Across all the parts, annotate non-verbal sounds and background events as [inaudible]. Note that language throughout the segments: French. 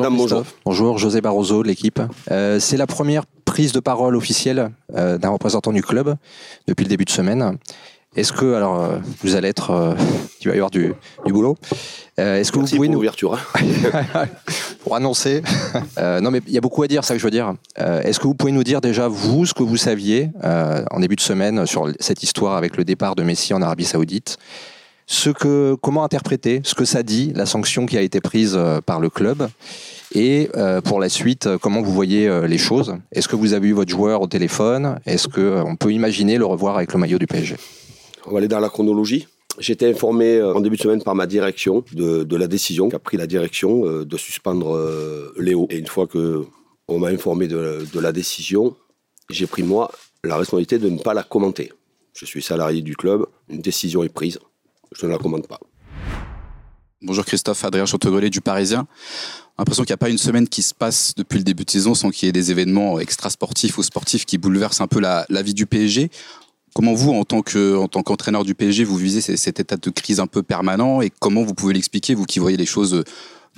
bonjour, Madame, Christophe. bonjour. Bonjour, José Barroso de l'équipe. Euh, c'est la première prise de parole officielle euh, d'un représentant du club depuis le début de semaine. Est-ce que, alors, euh, vous allez être, [laughs] il va y avoir du, du boulot. Est-ce que Merci vous pouvez pour nous, l'ouverture. hein. [laughs] pour annoncer, [laughs] non mais il y a beaucoup à dire, ça que je veux dire. Est-ce que vous pouvez nous dire déjà vous ce que vous saviez en début de semaine sur cette histoire avec le départ de Messi en Arabie Saoudite, ce que, comment interpréter ce que ça dit, la sanction qui a été prise euh, par le club, et euh, pour la suite, euh, comment vous voyez les choses? Est-ce que vous avez eu votre joueur au téléphone? Est-ce que euh, on peut imaginer le revoir avec le maillot du PSG On va aller dans la chronologie. Été informé en début de semaine par ma direction de, la décision qu'a pris la direction de suspendre Léo. Et une fois que on m'a informé de la décision, j'ai pris moi la responsabilité de ne pas la commenter. Je suis salarié du club, une décision est prise, je ne la commente pas. Bonjour Christophe, Adrien Chantegrelet du Parisien. L'impression qu'il n'y a pas une semaine qui se passe depuis le début de saison sans qu'il y ait des événements extra-sportifs ou sportifs qui bouleversent un peu la, vie du PSG. Comment vous, en tant en tant qu'entraîneur du PSG, vous visez cet état de crise un peu permanent et comment vous pouvez l'expliquer, vous qui voyez les choses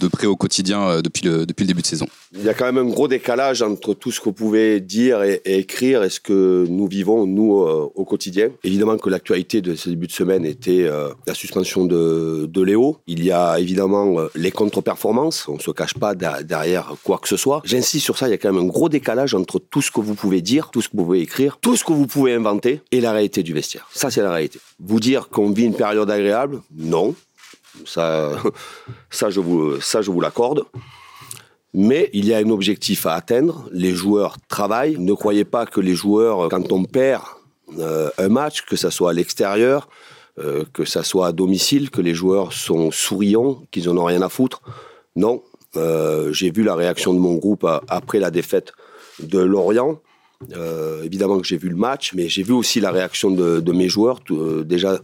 de près au quotidien euh, depuis le, depuis le début de saison Il y a quand même un gros décalage entre tout ce que vous pouvez dire et, écrire et ce que nous vivons, nous, euh, au quotidien. Évidemment que l'actualité de ce début de semaine était euh, la suspension de, de Léo. Il y a évidemment les contre-performances. On ne se cache pas derrière quoi que ce soit. J'insiste sur ça, il y a quand même un gros décalage entre tout ce que vous pouvez dire, tout ce que vous pouvez écrire, tout ce que vous pouvez inventer et la réalité du vestiaire. Ça, c'est la réalité. Vous dire qu'on vit une période agréable, non. Ça, ça, je vous, l'accorde. Mais il y a un objectif à atteindre. Les joueurs travaillent. Ne croyez pas que les joueurs, quand on perd euh, un match, que ça soit à l'extérieur, euh, que ça soit à domicile, que les joueurs sont souriants, qu'ils en ont rien à foutre. Non. Euh, J'ai vu la réaction de mon groupe après la défaite de Lorient. Évidemment que j'ai vu le match, mais j'ai vu aussi la réaction de, mes joueurs. Déjà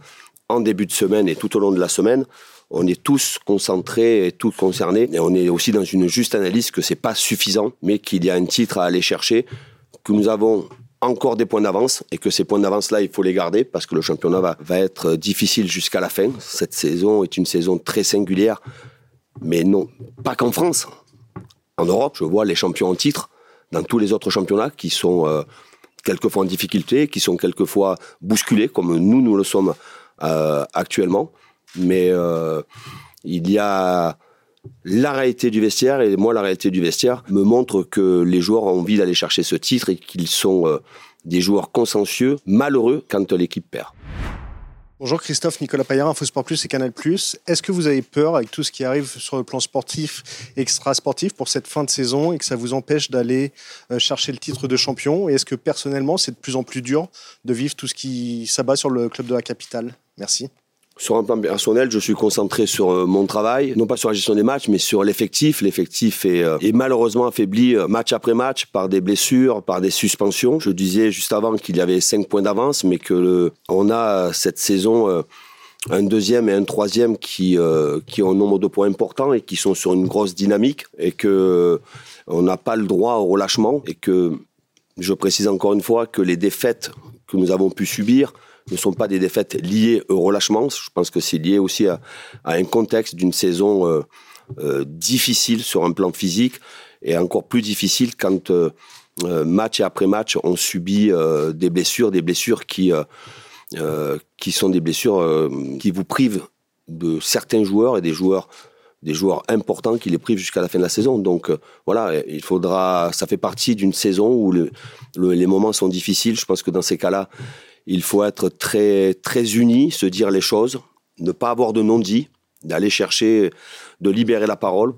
en début de semaine et tout au long de la semaine, on est tous concentrés et tous concernés. Et on est aussi dans une juste analyse que c'est pas suffisant, mais qu'il y a un titre à aller chercher, que nous avons encore des points d'avance et que ces points d'avance-là, il faut les garder parce que le championnat va, être difficile jusqu'à la fin. Cette saison est une saison très singulière, mais non, pas qu'en France. En Europe, je vois les champions en titre dans tous les autres championnats qui sont euh, quelquefois en difficulté, qui sont quelquefois bousculés, comme nous, nous le sommes euh, actuellement. Mais euh, il y a la réalité du vestiaire, et moi, la réalité du vestiaire me montre que les joueurs ont envie d'aller chercher ce titre et qu'ils sont euh, des joueurs consciencieux, malheureux quand l'équipe perd. Bonjour Christophe, Nicolas Paillard, Infosport Plus et Canal Plus. Est-ce que vous avez peur avec tout ce qui arrive sur le plan sportif extra-sportif pour cette fin de saison et que ça vous empêche d'aller euh, chercher le titre de champion? Et est-ce que personnellement, c'est de plus en plus dur de vivre tout ce qui s'abat sur le club de la capitale? Merci. Sur un plan personnel, je suis concentré sur euh, mon travail, non pas sur la gestion des matchs, mais sur l'effectif. L'effectif est, euh, malheureusement affaibli euh, match après match par des blessures, par des suspensions. Je disais juste avant qu'il y avait 5 points d'avance, mais que on a cette saison un deuxième et un troisième qui, qui ont un nombre de points importants et qui sont sur une grosse dynamique et que on n'a pas le droit au relâchement et que je précise encore une fois que les défaites que nous avons pu subir ne sont pas des défaites liées au relâchement. Je pense que c'est lié aussi à, un contexte d'une saison euh, euh, difficile sur un plan physique et encore plus difficile quand euh, match après match on subit des blessures, des blessures qui qui sont des blessures qui vous privent de certains joueurs et des joueurs des joueurs importants qui les privent jusqu'à la fin de la saison. Donc voilà, il faudra. Ça fait partie d'une saison où le- le- les moments sont difficiles. Je pense que dans ces cas-là, il faut être très très unis, se dire les choses, ne pas avoir de non-dit, d'aller chercher, de libérer la parole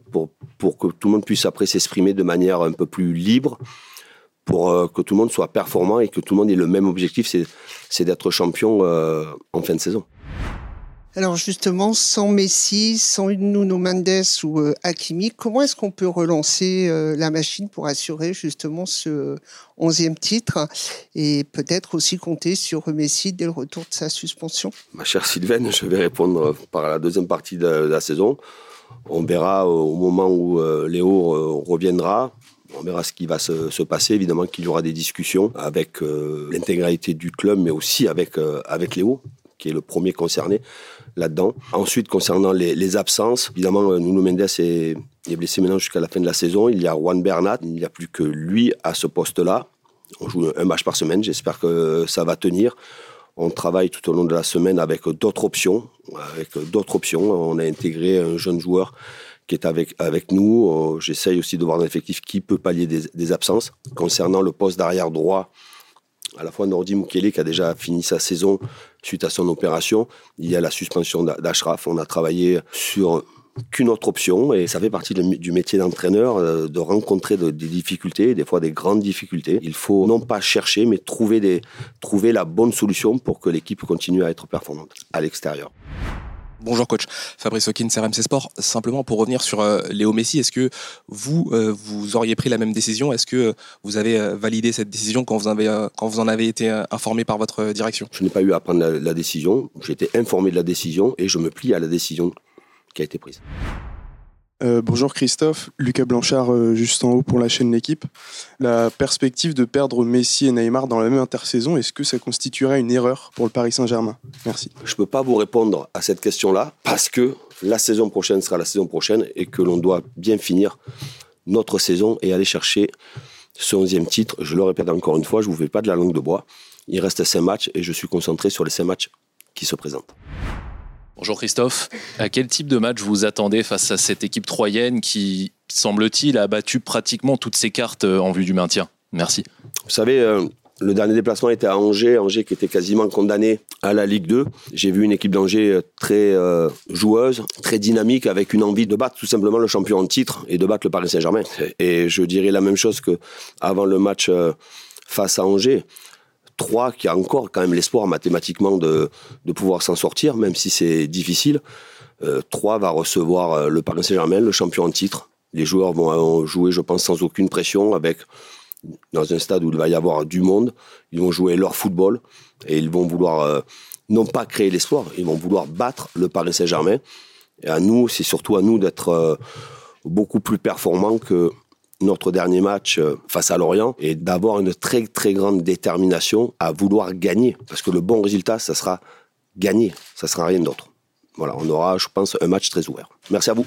pour que tout le monde puisse après s'exprimer de manière un peu plus libre, pour euh, que tout le monde soit performant et que tout le monde ait le même objectif, c'est c'est d'être champion euh, en fin de saison. Alors justement, sans Messi, sans Nuno Mendes ou euh, comment est-ce qu'on peut relancer euh, la machine pour assurer justement ce onzième titre et peut-être aussi compter sur Messi dès le retour de sa suspension? Ma chère Sylvaine, je vais répondre par la deuxième partie de la saison. On verra au moment où euh, Léo euh, reviendra. On verra ce qui va se, se passer. Évidemment qu'il y aura des discussions avec l'intégralité du club, mais aussi avec, avec Léo, qui est le premier concerné là-dedans. Ensuite, concernant les, absences, évidemment, Nuno Mendes est, blessé maintenant jusqu'à la fin de la saison. Il y a Juan Bernat, il n'y a plus que lui à ce poste-là. On joue un match par semaine, j'espère que ça va tenir. On travaille tout au long de la semaine avec d'autres options. Avec d'autres options, on a intégré un jeune joueur qui est avec, avec nous. Euh, j'essaye aussi de voir un effectif qui peut pallier des, absences. Concernant le poste d'arrière droit, à la fois Nordi Mukele qui a déjà fini sa saison suite à son opération. Il y a la suspension d'Ashraf. On a travaillé sur qu'une autre option et ça fait partie du métier d'entraîneur euh, de rencontrer des difficultés, des fois des grandes difficultés. Il faut non pas chercher mais trouver, la bonne solution pour que l'équipe continue à être performante à l'extérieur. Bonjour coach, Fabrice Hawkins, RMC Sport. Simplement pour revenir sur euh, Léo Messi, est-ce que vous, euh, vous auriez pris la même décision? Est-ce que vous avez validé cette décision quand vous, avez, quand vous en avez été informé par votre direction? Je n'ai pas eu à prendre la, la décision, j'ai été informé de la décision et je me plie à la décision qui a été prise. Euh, bonjour Christophe, Lucas Blanchard euh, juste en haut pour la chaîne L'équipe. La perspective de perdre Messi et Neymar dans la même intersaison, est-ce que ça constituerait une erreur pour le Paris Saint-Germain? Merci. Je ne peux pas vous répondre à cette question-là parce que la saison prochaine sera la saison prochaine et que l'on doit bien finir notre saison et aller chercher ce 11e titre. Je le répète encore une fois, je ne vous fais pas de la langue de bois. Il reste 5 matchs et je suis concentré sur les 5 matchs qui se présentent. Bonjour Christophe. À quel type de match vous attendez face à cette équipe troyenne qui, semble-t-il, a battu pratiquement toutes ses cartes euh, en vue du maintien? Merci. Vous savez, euh, le dernier déplacement était à Angers, Angers qui était quasiment condamné à la Ligue 2. J'ai vu une équipe d'Angers euh, très joueuse, très dynamique, avec une envie de battre tout simplement le champion en titre et de battre le Paris Saint-Germain. Et je dirais la même chose que avant le match face à Angers. 3 qui a encore quand même l'espoir mathématiquement de, de pouvoir s'en sortir, même si c'est difficile. 3 euh, va recevoir euh, le Paris Saint-Germain, le champion en titre. Les joueurs vont jouer, je pense, sans aucune pression, avec dans un stade où il va y avoir du monde. Ils vont jouer leur football et ils vont vouloir euh, non pas créer l'espoir, ils vont vouloir battre le Paris Saint-Germain. Et à nous, c'est surtout à nous d'être beaucoup plus performants que notre dernier match euh, face à Lorient et d'avoir une très très grande détermination à vouloir gagner. Parce que le bon résultat, ça sera gagner, ça sera rien d'autre. Voilà, on aura, je pense, un match très ouvert. Merci à vous.